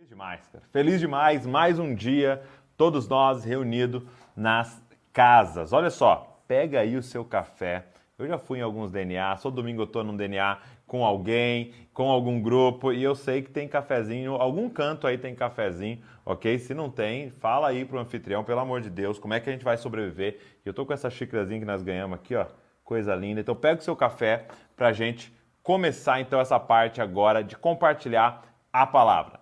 Feliz demais, cara. Feliz demais, mais um dia, todos nós reunidos nas casas. Olha só, pega aí o seu café. Eu já fui em alguns DNA, todo domingo eu tô num DNA com alguém, com algum grupo, e eu sei que tem cafezinho, algum canto aí tem cafezinho, ok? Se não tem, fala aí pro anfitrião, pelo amor de Deus, como é que a gente vai sobreviver? Eu tô com essa xícarazinha que nós ganhamos aqui, ó, coisa linda. Então pega o seu café pra gente começar então essa parte agora de compartilhar a palavra.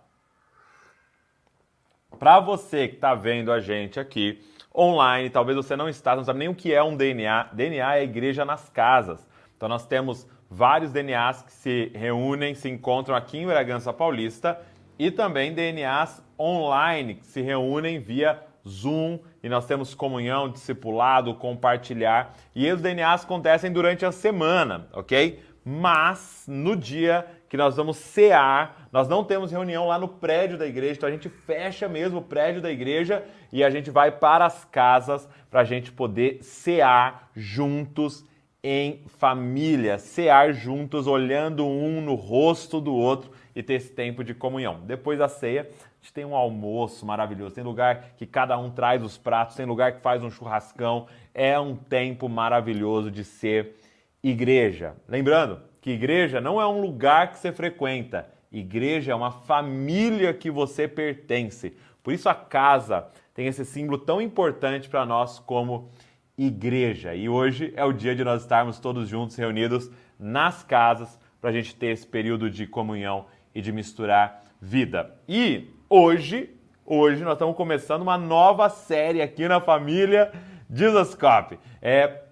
Para você que está vendo a gente aqui online, talvez você não está, não sabe nem o que é um DNA. DNA é a igreja nas casas. Então nós temos vários DNAs que se reúnem, se encontram aqui em Bragança Paulista e também DNAs online que se reúnem via Zoom e nós temos comunhão, discipulado, compartilhar. E os DNAs acontecem durante a semana, ok? Mas no dia que nós vamos cear, nós não temos reunião lá no prédio da igreja, então a gente fecha mesmo o prédio da igreja e a gente vai para as casas para a gente poder cear juntos em família, cear juntos, olhando um no rosto do outro e ter esse tempo de comunhão. Depois da ceia, a gente tem um almoço maravilhoso, tem lugar que cada um traz os pratos, tem lugar que faz um churrascão. É um tempo maravilhoso de ser igreja. Lembrando que igreja não é um lugar que você frequenta, igreja é uma família que você pertence. Por isso a casa tem esse símbolo tão importante para nós como igreja. E hoje é o dia de nós estarmos todos juntos reunidos nas casas para a gente ter esse período de comunhão e de misturar vida. E hoje, hoje nós estamos começando uma nova série aqui na família Jesus Cop. É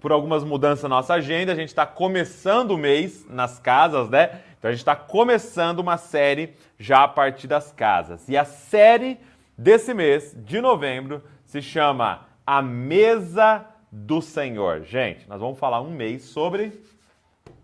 por algumas mudanças na nossa agenda, a gente está começando o mês nas casas, né? Então a gente está começando uma série já a partir das casas. E a série desse mês, de novembro, se chama A Mesa do Senhor. Gente, nós vamos falar um mês sobre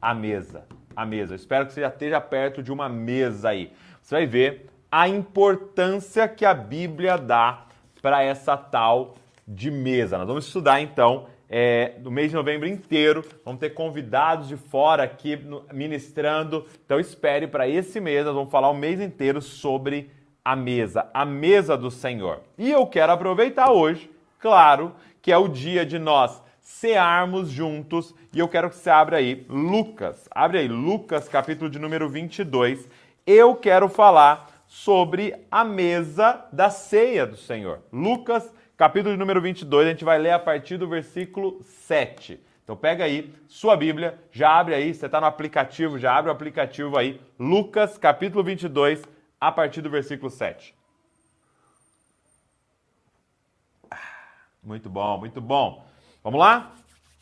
a mesa. A mesa. Eu espero que você já esteja perto de uma mesa aí. Você vai ver a importância que a Bíblia dá para essa tal de mesa. Nós vamos estudar então é, no mês de novembro inteiro. Vamos ter convidados de fora aqui ministrando. Então espere para esse mês, nós vamos falar o mês inteiro sobre a mesa, a mesa do Senhor. E eu quero aproveitar hoje, claro, que é o dia de nós cearmos juntos, e eu quero que você abra aí Lucas. Abre aí Lucas, capítulo de número 22. Eu quero falar sobre a mesa da ceia do Senhor. Lucas capítulo de número 22, a gente vai ler a partir do versículo 7. Então pega aí sua Bíblia, já abre aí, você está no aplicativo, já abre o aplicativo aí, Lucas capítulo 22, a partir do versículo 7. Muito bom, muito bom. Vamos lá?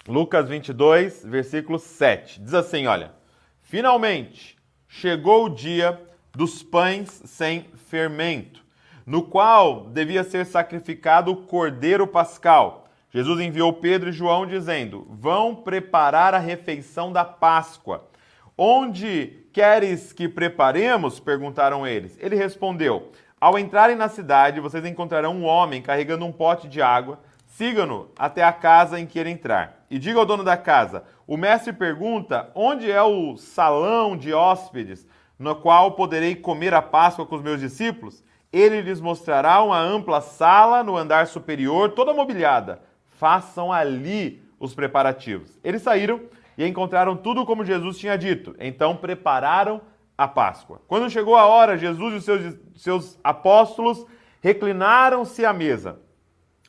Lucas 22, versículo 7. Diz assim, olha: Finalmente chegou o dia dos pães sem fermento no qual devia ser sacrificado o cordeiro pascal. Jesus enviou Pedro e João dizendo: Vão preparar a refeição da Páscoa. Onde queres que preparemos? perguntaram eles. Ele respondeu: Ao entrarem na cidade, vocês encontrarão um homem carregando um pote de água. Sigam-no até a casa em que ele entrar. E diga ao dono da casa: O mestre pergunta: Onde é o salão de hóspedes, no qual poderei comer a Páscoa com os meus discípulos? Ele lhes mostrará uma ampla sala no andar superior, toda mobiliada. Façam ali os preparativos. Eles saíram e encontraram tudo como Jesus tinha dito. Então prepararam a Páscoa. Quando chegou a hora, Jesus e os seus, seus apóstolos reclinaram-se à mesa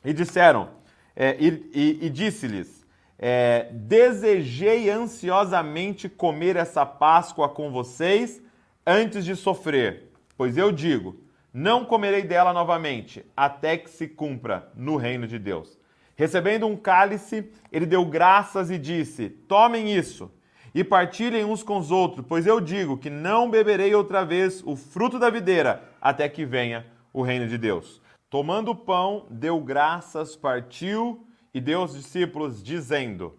e disseram, é, e, e, e disse-lhes: é, Desejei ansiosamente comer essa Páscoa com vocês antes de sofrer, pois eu digo não comerei dela novamente, até que se cumpra no reino de Deus. Recebendo um cálice, ele deu graças e disse: Tomem isso e partilhem uns com os outros, pois eu digo que não beberei outra vez o fruto da videira, até que venha o reino de Deus. Tomando o pão, deu graças, partiu e deu aos discípulos, dizendo: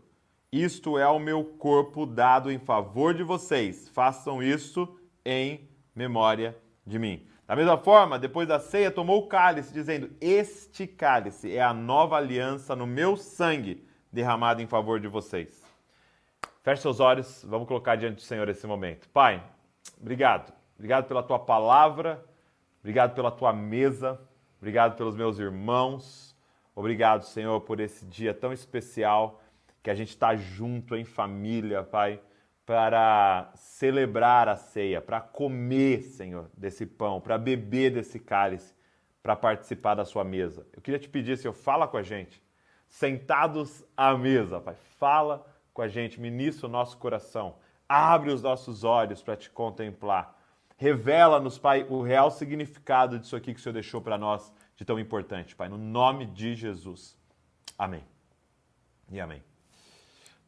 Isto é o meu corpo dado em favor de vocês. Façam isso em memória de mim. Da mesma forma, depois da ceia, tomou o cálice, dizendo: Este cálice é a nova aliança no meu sangue, derramado em favor de vocês. Feche seus olhos, vamos colocar diante do Senhor esse momento. Pai, obrigado. Obrigado pela tua palavra, Obrigado pela tua mesa. Obrigado pelos meus irmãos. Obrigado, Senhor, por esse dia tão especial que a gente está junto em família, Pai, para celebrar a ceia, para comer, Senhor, desse pão, para beber desse cálice, para participar da sua mesa. Eu queria te pedir, Senhor, fala com a gente. Sentados à mesa, Pai, fala com a gente, ministra o nosso coração, abre os nossos olhos para te contemplar. Revela-nos, Pai, o real significado disso aqui que o Senhor deixou para nós de tão importante, Pai, no nome de Jesus. Amém. E amém.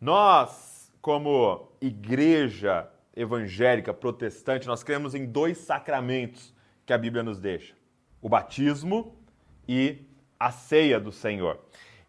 Nós, como igreja evangélica protestante, nós cremos em dois sacramentos que a Bíblia nos deixa: o batismo e a ceia do Senhor.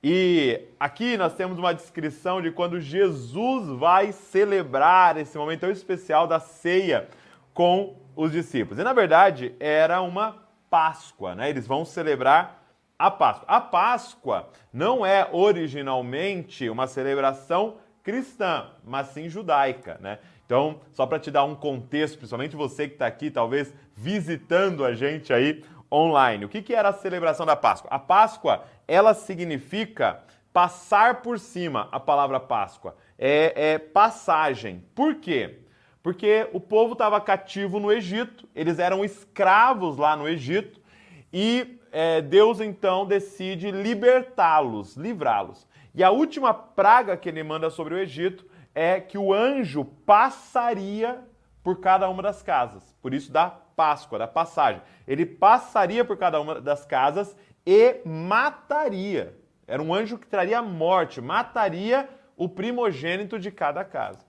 E aqui nós temos uma descrição de quando Jesus vai celebrar esse momento tão especial da ceia com os discípulos. E na verdade era uma Páscoa, né? Eles vão celebrar a Páscoa. A Páscoa não é originalmente uma celebração cristã, mas sim judaica, né? Então, só para te dar um contexto, principalmente você que está aqui, talvez visitando a gente aí online. O que, que era a celebração da Páscoa? A Páscoa, ela significa passar por cima, a palavra Páscoa. É, é passagem. Por quê? Porque o povo estava cativo no Egito, eles eram escravos lá no Egito, e é, Deus então decide libertá-los, livrá-los. E a última praga que ele manda sobre o Egito é que o anjo passaria por cada uma das casas. Por isso da Páscoa, da passagem. Ele passaria por cada uma das casas e mataria. Era um anjo que traria morte, mataria o primogênito de cada casa.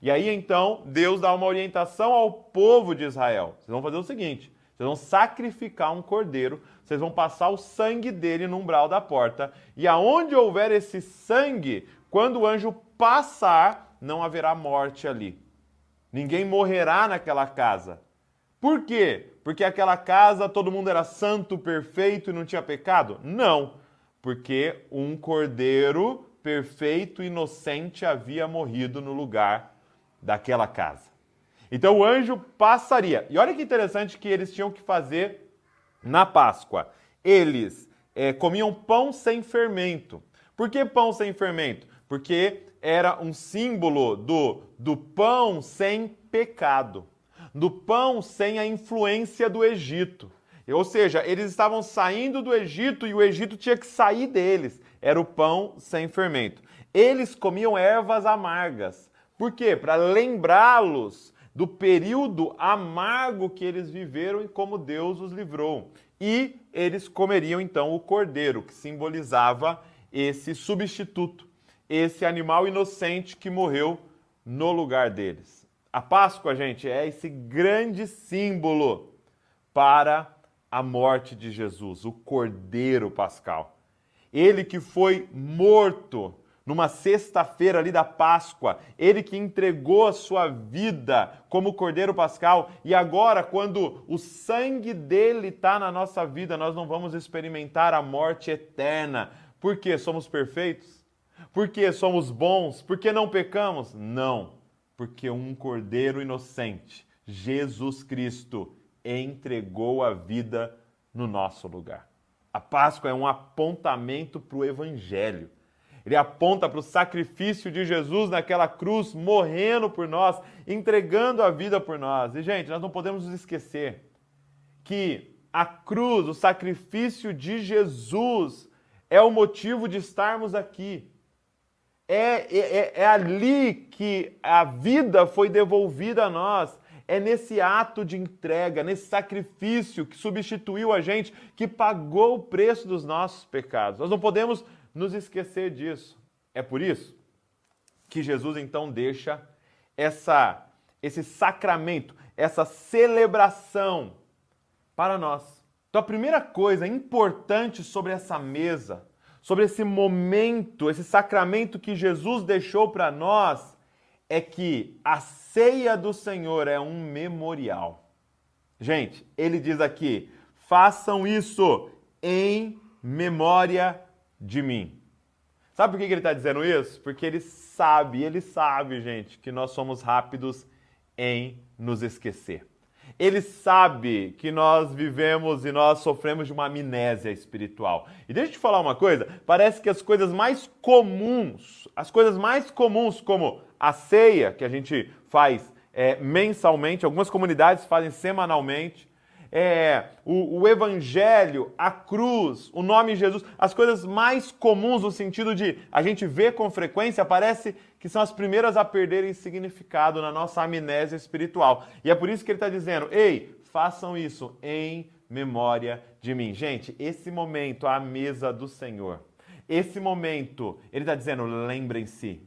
E aí então Deus dá uma orientação ao povo de Israel. Vocês vão fazer o seguinte: vocês vão sacrificar um cordeiro, vocês vão passar o sangue dele no umbral da porta, e aonde houver esse sangue, quando o anjo passar, não haverá morte ali. Ninguém morrerá naquela casa. Por quê? Porque aquela casa todo mundo era santo, perfeito e não tinha pecado? Não. Porque um cordeiro perfeito, inocente havia morrido no lugar daquela casa. Então o anjo passaria. E olha que interessante que eles tinham que fazer na Páscoa. Eles é, comiam pão sem fermento. Por que pão sem fermento? Porque era um símbolo do, do pão sem pecado, do pão sem a influência do Egito. Ou seja, eles estavam saindo do Egito e o Egito tinha que sair deles. Era o pão sem fermento. Eles comiam ervas amargas. Por quê? Para lembrá-los do período amargo que eles viveram e como Deus os livrou. E eles comeriam então o cordeiro, que simbolizava esse substituto, esse animal inocente que morreu no lugar deles. A Páscoa, gente, é esse grande símbolo para a morte de Jesus, o cordeiro pascal. Ele que foi morto numa sexta-feira ali da Páscoa, ele que entregou a sua vida como Cordeiro Pascal, e agora, quando o sangue dele está na nossa vida, nós não vamos experimentar a morte eterna. Por quê? Somos perfeitos? Porque somos bons? Porque não pecamos? Não, porque um Cordeiro inocente, Jesus Cristo, entregou a vida no nosso lugar. A Páscoa é um apontamento para o Evangelho. Ele aponta para o sacrifício de Jesus naquela cruz, morrendo por nós, entregando a vida por nós. E, gente, nós não podemos nos esquecer que a cruz, o sacrifício de Jesus, é o motivo de estarmos aqui. É, é, é ali que a vida foi devolvida a nós. É nesse ato de entrega, nesse sacrifício que substituiu a gente, que pagou o preço dos nossos pecados. Nós não podemos nos esquecer disso. É por isso que Jesus então deixa essa esse sacramento, essa celebração para nós. Então a primeira coisa importante sobre essa mesa, sobre esse momento, esse sacramento que Jesus deixou para nós, é que a ceia do Senhor é um memorial. Gente, ele diz aqui: façam isso em memória de mim. Sabe por que ele está dizendo isso? Porque ele sabe, ele sabe, gente, que nós somos rápidos em nos esquecer. ele sabe que nós vivemos e nós sofremos de uma amnésia espiritual. E deixa eu te falar uma coisa: parece que as coisas mais comuns, as coisas mais comuns, como a ceia, que a gente faz é, mensalmente, algumas comunidades fazem semanalmente, é, o, o, evangelho, a cruz, o nome Jesus, as coisas mais comuns no sentido de a gente vê com frequência, parece que são as primeiras a perderem significado na nossa amnésia espiritual. E é por isso que ele está dizendo: ei, façam isso em memória de mim. Gente, esse momento, a mesa do Senhor, esse momento, ele está dizendo: lembrem-se,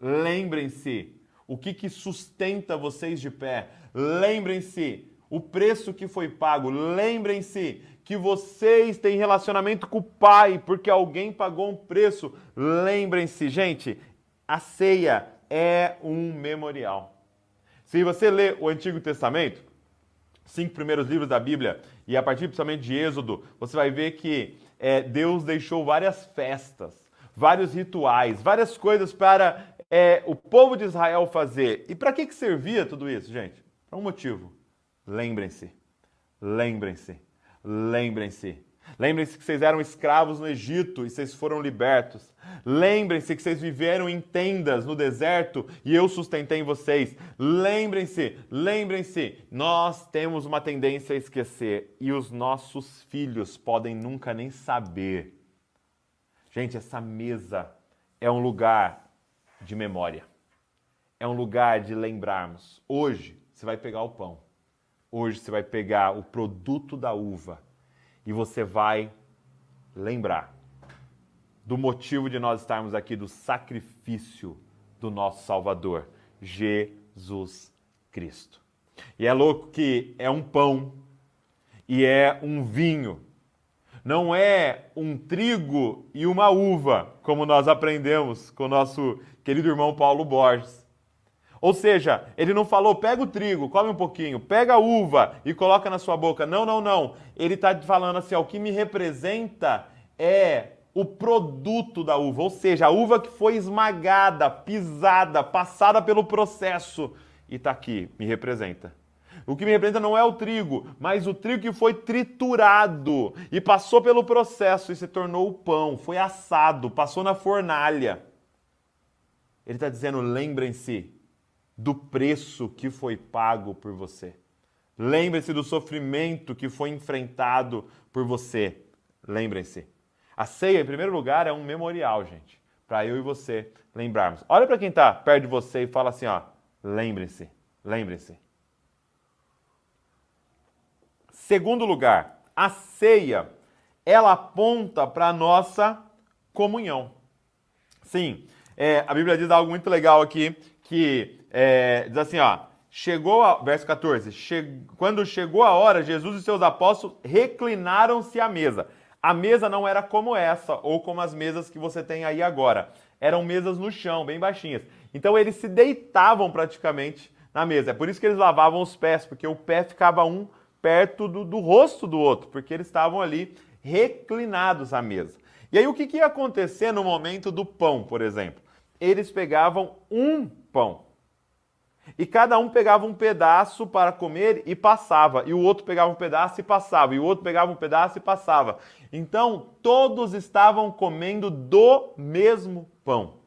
lembrem-se o que, que sustenta vocês de pé, lembrem-se o preço que foi pago. Lembrem-se que vocês têm relacionamento com o Pai, porque alguém pagou um preço. Lembrem-se, gente, a ceia é um memorial. Se você lê o Antigo Testamento, cinco primeiros livros da Bíblia, e a partir principalmente de Êxodo, você vai ver que é, Deus deixou várias festas, vários rituais, várias coisas para é, o povo de Israel fazer. E para que, que servia tudo isso, gente? Para um motivo Lembrem-se, lembrem-se, lembrem-se. Lembrem-se que vocês eram escravos no Egito e vocês foram libertos. Lembrem-se que vocês viveram em tendas no deserto e eu sustentei vocês. Lembrem-se, lembrem-se, nós temos uma tendência a esquecer e os nossos filhos podem nunca nem saber. Gente, essa mesa é um lugar de memória. É um lugar de lembrarmos. Hoje você vai pegar o pão Hoje você vai pegar o produto da uva e você vai lembrar do motivo de nós estarmos aqui, do sacrifício do nosso Salvador, Jesus Cristo. E é louco que é um pão e é um vinho. Não é um trigo e uma uva, como nós aprendemos com o nosso querido irmão Paulo Borges. Ou seja, ele não falou, pega o trigo, come um pouquinho, pega a uva e coloca na sua boca. Não, não, não. Ele está falando assim, ó, o que me representa é o produto da uva, ou seja, a uva que foi esmagada, pisada, passada pelo processo e está aqui, me representa. O que me representa não é o trigo, mas o trigo que foi triturado e passou pelo processo e se tornou o pão, foi assado, passou na fornalha. Ele está dizendo: lembrem-se, do preço que foi pago por você. Lembre-se do sofrimento que foi enfrentado por você. Lembrem-se. A ceia, em primeiro lugar, é um memorial, gente, para eu e você lembrarmos. Olha para quem está perto de você e fala assim, ó, lembre-se, lembre-se. Segundo lugar, a ceia, ela aponta para a nossa comunhão. Sim, é, a Bíblia diz algo muito legal aqui, que é, diz assim, ó, chegou a, verso 14, che, quando chegou a hora, Jesus e seus apóstolos reclinaram-se à mesa. A mesa não era como essa, ou como as mesas que você tem aí agora. Eram mesas no chão, bem baixinhas. Então eles se deitavam praticamente na mesa. É por isso que eles lavavam os pés, porque o pé ficava um perto do, do rosto do outro, porque eles estavam ali reclinados à mesa. E aí o que, que ia acontecer no momento do pão, por exemplo? Eles pegavam um pão e cada um pegava um pedaço para comer e passava, e o outro pegava um pedaço e passava, e o outro pegava um pedaço e passava. Então, todos estavam comendo do mesmo pão.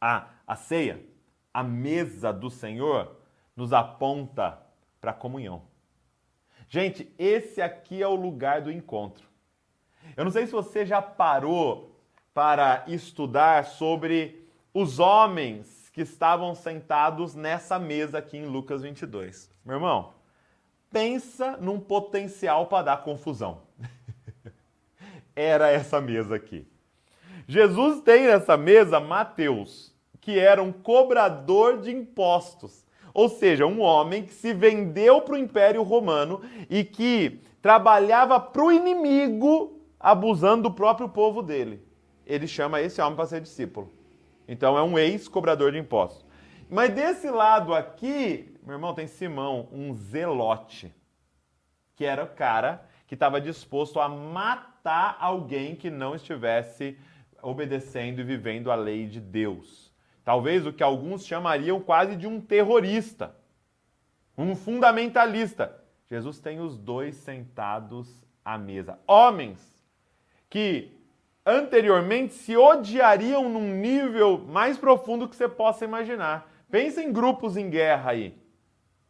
A, a ceia, a mesa do Senhor, nos aponta para a comunhão. Gente, esse aqui é o lugar do encontro. Eu não sei se você já parou para estudar sobre os homens que estavam sentados nessa mesa aqui em Lucas 22. Meu irmão, pensa num potencial para dar confusão. era essa mesa aqui. Jesus tem nessa mesa Mateus, que era um cobrador de impostos. Ou seja, um homem que se vendeu para o Império Romano e que trabalhava para o inimigo, abusando do próprio povo dele. Ele chama esse homem para ser discípulo. Então é um ex-cobrador de impostos. Mas desse lado aqui, meu irmão, tem Simão, um zelote, que era o cara que estava disposto a matar alguém que não estivesse obedecendo e vivendo a lei de Deus. Talvez o que alguns chamariam quase de um terrorista. um fundamentalista. Jesus tem os dois sentados à mesa. Homens que anteriormente se odiariam num nível mais profundo que você possa imaginar. Pensa em grupos em guerra aí.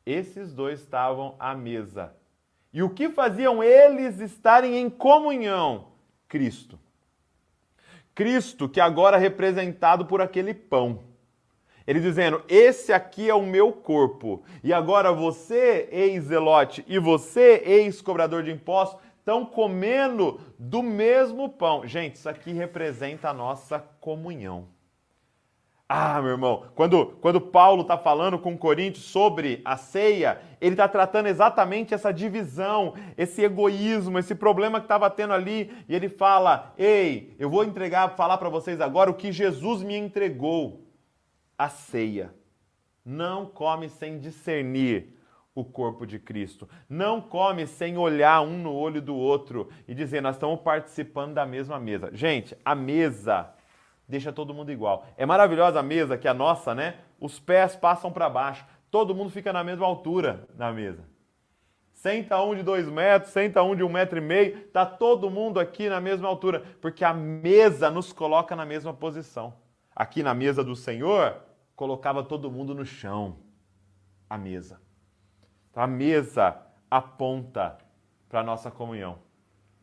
Esses dois estavam à mesa. E o que faziam eles estarem em comunhão? Cristo. Cristo, que agora é representado por aquele pão. Ele dizendo: Esse aqui é o meu corpo. E agora você, ex-zelote, e você, ex-cobrador de impostos, estão comendo do mesmo pão. Gente, isso aqui representa a nossa comunhão. Ah, meu irmão, quando, quando Paulo está falando com Coríntios sobre a ceia, ele está tratando exatamente essa divisão, esse egoísmo, esse problema que estava tendo ali, e ele fala: Ei, eu vou entregar, falar para vocês agora o que Jesus me entregou a ceia. Não come sem discernir o corpo de Cristo. Não come sem olhar um no olho do outro e dizer, nós estamos participando da mesma mesa. Gente, a mesa deixa todo mundo igual. É maravilhosa a mesa, que é a nossa, né? Os pés passam para baixo. Todo mundo fica na mesma altura na mesa. Senta um de dois metros, senta um de um metro e meio, tá todo mundo aqui na mesma altura, porque a mesa nos coloca na mesma posição. Aqui na mesa do Senhor, colocava todo mundo no chão. A mesa. A mesa aponta para a nossa comunhão.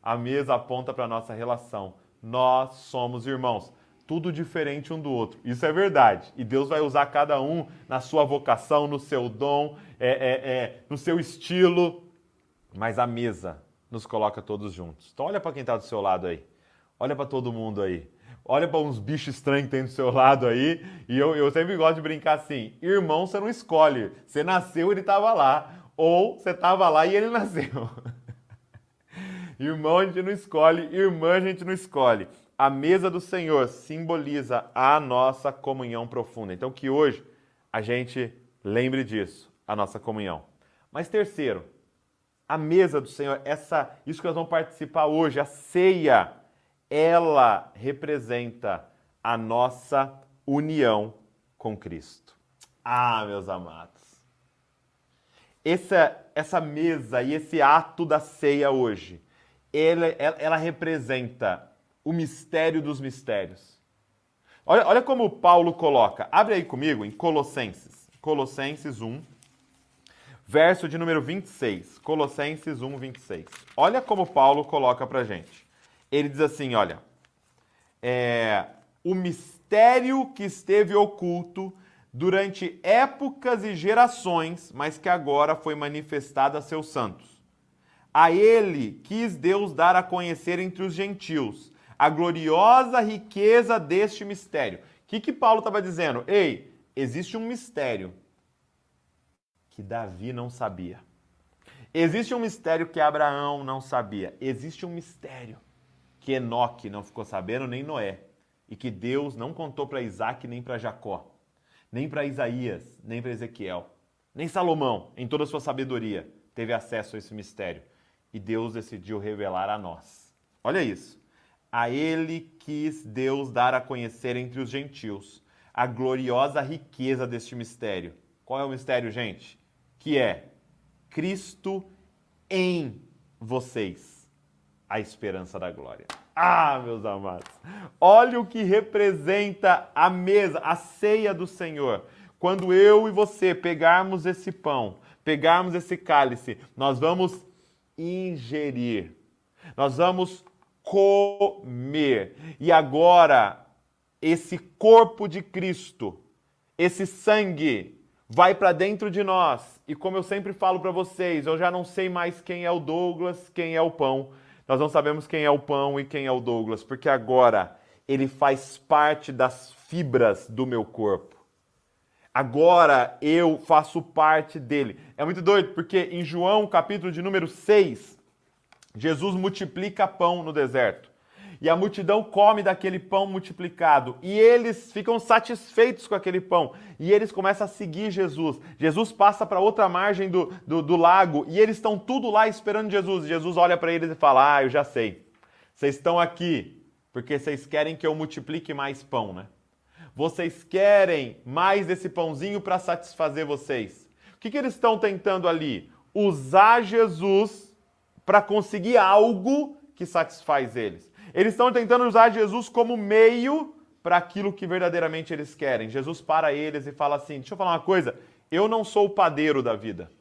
A mesa aponta para a nossa relação. Nós somos irmãos. Tudo diferente um do outro. Isso é verdade. E Deus vai usar cada um na sua vocação, no seu dom, é, é, é, no seu estilo. Mas a mesa nos coloca todos juntos. Então, olha para quem está do seu lado aí. Olha para todo mundo aí olha para uns bichos estranhos que tem do seu lado aí. E eu, eu sempre gosto de brincar assim: irmão, você não escolhe. Você nasceu, ele estava lá. Ou você estava lá e ele nasceu. irmão a gente não escolhe, irmã a gente não escolhe. A mesa do Senhor simboliza a nossa comunhão profunda. Então, que hoje a gente lembre disso, a nossa comunhão. Mas terceiro, a mesa do Senhor, essa, isso que nós vamos participar hoje, a ceia ela representa a nossa união com Cristo. Ah, meus amados. Essa, essa mesa e esse ato da ceia hoje, ela, ela, ela representa o mistério dos mistérios. Olha, olha como Paulo coloca. Abre aí comigo em Colossenses. Colossenses 1, verso de número 26. Colossenses 1, 26. Olha como Paulo coloca pra gente ele diz assim: olha, é, o mistério que esteve oculto durante épocas e gerações, mas que agora foi manifestado a seus santos. A ele quis Deus dar a conhecer entre os gentios a gloriosa riqueza deste mistério. O que, que Paulo estava dizendo? Ei, existe um mistério que Davi não sabia. Existe um mistério que Abraão não sabia. Existe um mistério que Enoque não ficou sabendo, nem Noé, e que Deus não contou para Isaac nem para Jacó, nem para Isaías, nem para Ezequiel, nem Salomão, em toda a sua sabedoria, teve acesso a esse mistério. E Deus decidiu revelar a nós. Olha isso. A ele quis Deus dar a conhecer entre os gentios a gloriosa riqueza deste mistério. Qual é o mistério, gente? Que é Cristo em vocês a esperança da glória. Ah, meus amados, olha o que representa a mesa, a ceia do Senhor. Quando eu e você pegarmos esse pão, pegarmos esse cálice, nós vamos ingerir, nós vamos comer. E agora, esse corpo de Cristo, esse sangue, vai para dentro de nós. E como eu sempre falo para vocês, eu já não sei mais quem é o Douglas, quem é o pão nós não sabemos quem é o pão e quem é o Douglas, porque agora ele faz parte das fibras do meu corpo. Agora eu faço parte dele. É muito doido, porque em João, capítulo de número 6, Jesus multiplica pão no deserto e a multidão come daquele pão multiplicado, e eles ficam satisfeitos com aquele pão, e eles começam a seguir Jesus. Jesus passa para outra margem do, do, do, lago, e eles estão tudo lá esperando Jesus. Jesus olha para eles e fala: Ah, eu já sei, vocês estão aqui porque vocês querem que eu multiplique mais pão, né? Vocês querem mais desse pãozinho para satisfazer vocês. O que, que eles estão tentando ali? Usar Jesus para conseguir algo que satisfaz eles. Eles estão tentando usar Jesus como meio para aquilo que verdadeiramente eles querem. Jesus para eles e fala assim: Deixa eu falar uma coisa, eu não sou o padeiro da vida.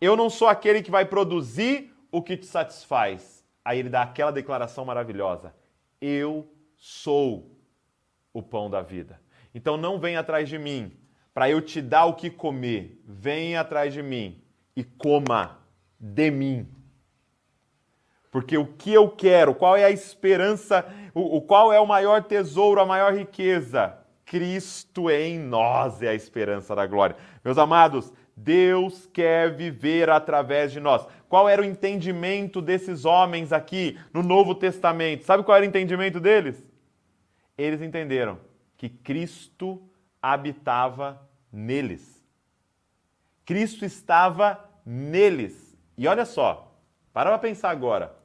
Eu não sou aquele que vai produzir o que te satisfaz. Aí ele dá aquela declaração maravilhosa: Eu sou o pão da vida. Então não venha atrás de mim para eu te dar o que comer. Venha atrás de mim e coma de mim. Porque o que eu quero, qual é a esperança, o, o qual é o maior tesouro, a maior riqueza? Cristo em nós é a esperança da glória. Meus amados, Deus quer viver através de nós. Qual era o entendimento desses homens aqui no Novo Testamento? Sabe qual era o entendimento deles? Eles entenderam que Cristo habitava neles. Cristo estava neles. E olha só, para para pensar agora.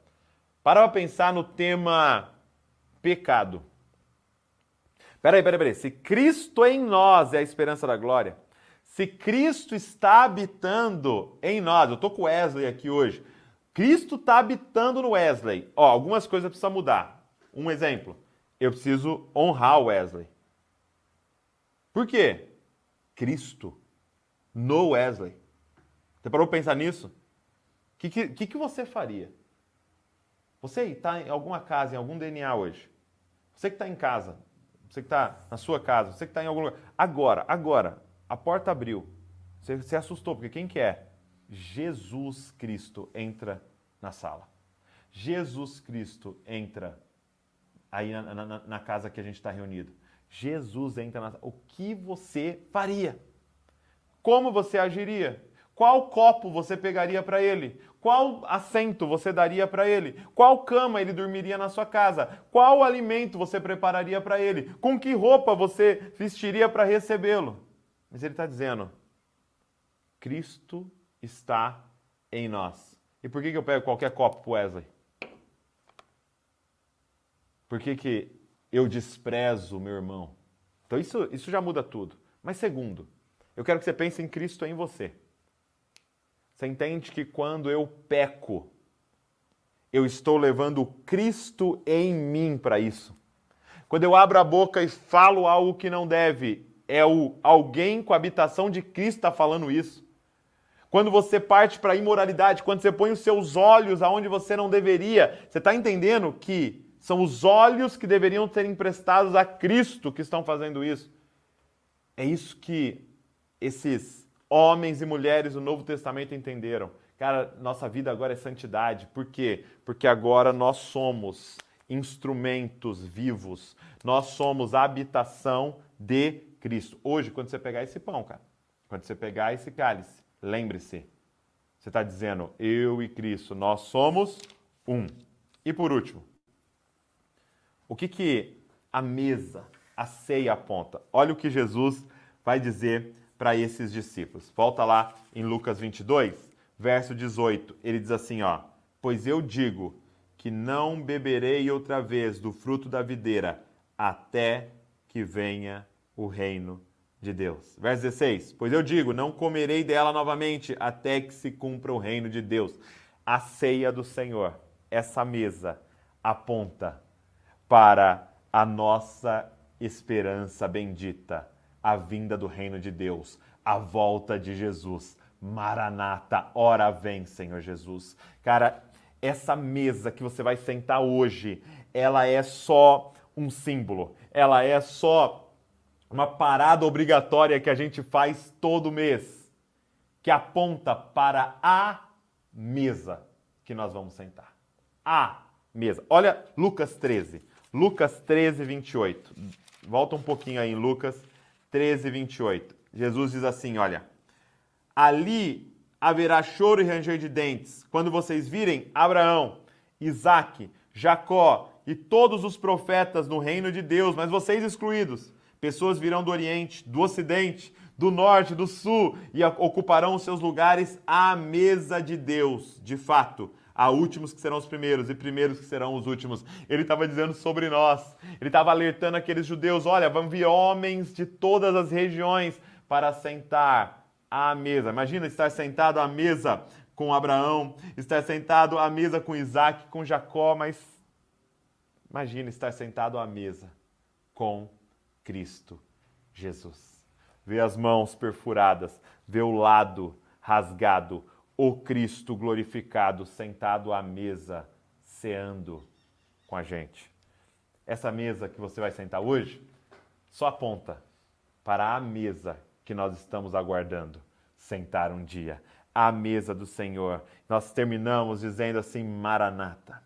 Para para pensar no tema pecado. Peraí, peraí, peraí. Se Cristo em nós é a esperança da glória, se Cristo está habitando em nós, eu tô com Wesley aqui hoje. Cristo está habitando no Wesley. Ó, algumas coisas precisam mudar. Um exemplo, eu preciso honrar o Wesley. Por quê? Cristo no Wesley. Você parou para pensar nisso? O que, que, que você faria? Você está em alguma casa, em algum DNA hoje. Você que está em casa, você que está na sua casa, você que está em algum lugar. Agora, agora, a porta abriu. Você se assustou, porque quem que é? Jesus Cristo entra na sala. Jesus Cristo entra aí na, na, na casa que a gente está reunido. Jesus entra na sala. O que você faria? Como você agiria? Qual copo você pegaria para ele? Qual assento você daria para ele? Qual cama ele dormiria na sua casa? Qual alimento você prepararia para ele? Com que roupa você vestiria para recebê-lo? Mas ele está dizendo: Cristo está em nós. E por que, que eu pego qualquer copo Wesley? Por que, que eu desprezo meu irmão? Então isso, isso já muda tudo. Mas segundo, eu quero que você pense em Cristo em você. Você entende que quando eu peco, eu estou levando Cristo em mim para isso. Quando eu abro a boca e falo algo que não deve, é o alguém com a habitação de Cristo está falando isso. Quando você parte para a imoralidade, quando você põe os seus olhos aonde você não deveria, você está entendendo que são os olhos que deveriam ser emprestados a Cristo que estão fazendo isso. É isso que esses homens e mulheres do Novo Testamento entenderam. Cara, nossa vida agora é santidade. Por quê? Porque agora nós somos instrumentos vivos. Nós somos a habitação de Cristo. Hoje, quando você pegar esse pão, cara, quando você pegar esse cálice, lembre-se, você está dizendo, eu e Cristo, nós somos um. E por último, o que, que a mesa, a ceia aponta? Olha o que Jesus vai dizer para esses discípulos. Volta lá em Lucas 22, verso 18. Ele diz assim, ó: "Pois eu digo que não beberei outra vez do fruto da videira até que venha o reino de Deus." Verso 16: "Pois eu digo, não comerei dela novamente até que se cumpra o reino de Deus." A ceia do Senhor, essa mesa aponta para a nossa esperança bendita a vinda do reino de Deus, a volta de Jesus. Maranata, ora vem, Senhor Jesus. Cara, essa mesa que você vai sentar hoje, ela é só um símbolo, ela é só uma parada obrigatória que a gente faz todo mês, que aponta para a mesa que nós vamos sentar. A mesa. Olha Lucas 13. Lucas 13, 28. Volta um pouquinho aí Lucas 13, 28. Jesus diz assim: Olha, ali haverá choro e ranger de dentes, quando vocês virem Abraão, Isaque, Jacó e todos os profetas no reino de Deus, mas vocês excluídos. Pessoas virão do Oriente, do Ocidente, do Norte, do Sul e ocuparão os seus lugares à mesa de Deus. De fato, Há últimos que serão os primeiros e primeiros que serão os últimos. Ele estava dizendo sobre nós. Ele estava alertando aqueles judeus: olha, vão vir homens de todas as regiões para sentar à mesa. Imagina estar sentado à mesa com Abraão, estar sentado à mesa com Isaac, com Jacó, mas imagina estar sentado à mesa com Cristo Jesus. Ver as mãos perfuradas, ver o lado rasgado, o Cristo glorificado sentado à mesa, ceando com a gente. Essa mesa que você vai sentar hoje só aponta para a mesa que nós estamos aguardando sentar um dia. A mesa do Senhor. Nós terminamos dizendo assim: Maranata.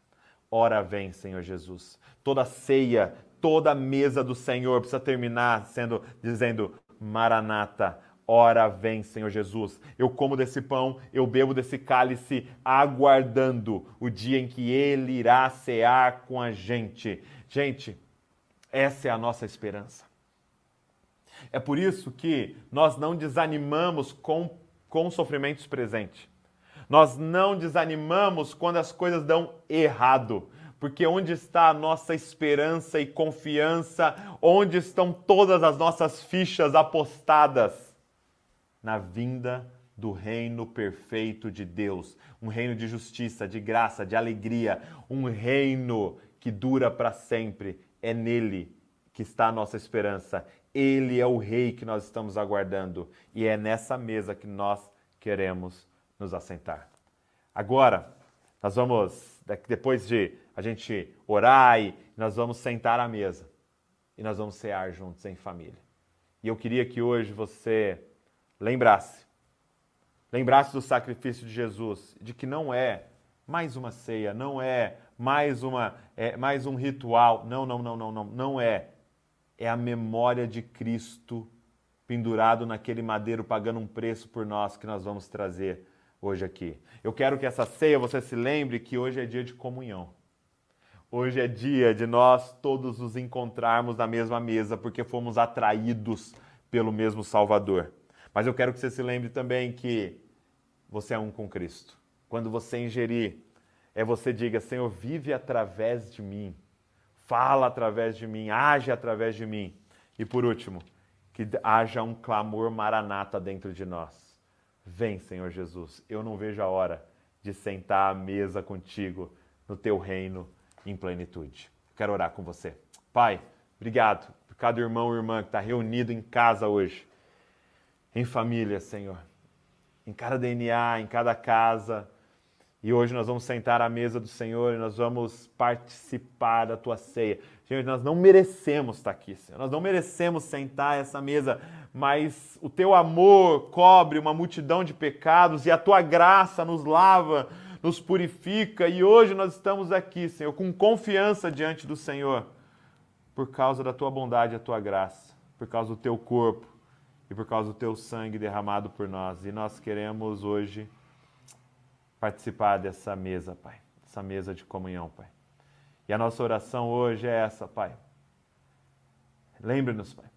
Ora vem, Senhor Jesus. Toda ceia, toda mesa do Senhor precisa terminar sendo dizendo Maranata. Ora vem, Senhor Jesus. Eu como desse pão, eu bebo desse cálice, aguardando o dia em que Ele irá cear com a gente. Gente, essa é a nossa esperança. É por isso que nós não desanimamos com, com sofrimentos presentes. Nós não desanimamos quando as coisas dão errado. Porque onde está a nossa esperança e confiança? Onde estão todas as nossas fichas apostadas? Na vinda do reino perfeito de Deus, um reino de justiça, de graça, de alegria, um reino que dura para sempre. É nele que está a nossa esperança. Ele é o rei que nós estamos aguardando e é nessa mesa que nós queremos nos assentar. Agora, nós vamos, depois de a gente orar e nós vamos sentar à mesa e nós vamos cear juntos em família. E eu queria que hoje você lembrasse, lembrasse do sacrifício de Jesus, de que não é mais uma ceia, não é mais uma, é, mais um ritual, não, não, não, não, não, não é é a memória de Cristo pendurado naquele madeiro, pagando um preço por nós que nós vamos trazer hoje aqui. Eu quero que essa ceia você se lembre que hoje é dia de comunhão. Hoje é dia de nós todos nos encontrarmos na mesma mesa, porque fomos atraídos pelo mesmo Salvador. Mas eu quero que você se lembre também que você é um com Cristo. Quando você ingerir, é você diga: Senhor, vive através de mim fala através de mim, age através de mim. E por último, que haja um clamor maranata dentro de nós. Vem, Senhor Jesus, eu não vejo a hora de sentar à mesa contigo no teu reino em plenitude. Quero orar com você. Pai, obrigado por cada irmão e irmã que está reunido em casa hoje, em família, Senhor. Em cada DNA, em cada casa e hoje nós vamos sentar à mesa do Senhor e nós vamos participar da tua ceia. Gente, nós não merecemos estar aqui, Senhor. Nós não merecemos sentar essa mesa, mas o teu amor cobre uma multidão de pecados e a tua graça nos lava, nos purifica. E hoje nós estamos aqui, Senhor, com confiança diante do Senhor, por causa da tua bondade e a tua graça, por causa do teu corpo e por causa do teu sangue derramado por nós. E nós queremos hoje participar dessa mesa, Pai, essa mesa de comunhão, Pai. E a nossa oração hoje é essa, Pai. Lembre-nos, Pai.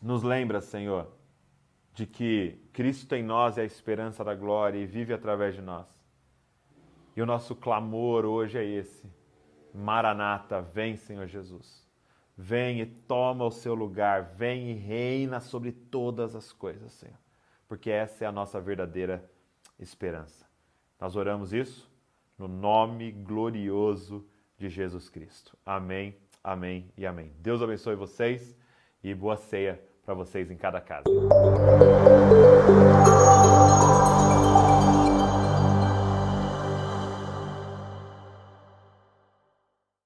Nos lembra, Senhor, de que Cristo em nós é a esperança da glória e vive através de nós. E o nosso clamor hoje é esse: Maranata, vem, Senhor Jesus. Vem e toma o seu lugar, vem e reina sobre todas as coisas, Senhor. Porque essa é a nossa verdadeira esperança. Nós oramos isso no nome glorioso de Jesus Cristo. Amém, amém e amém. Deus abençoe vocês e boa ceia para vocês em cada casa.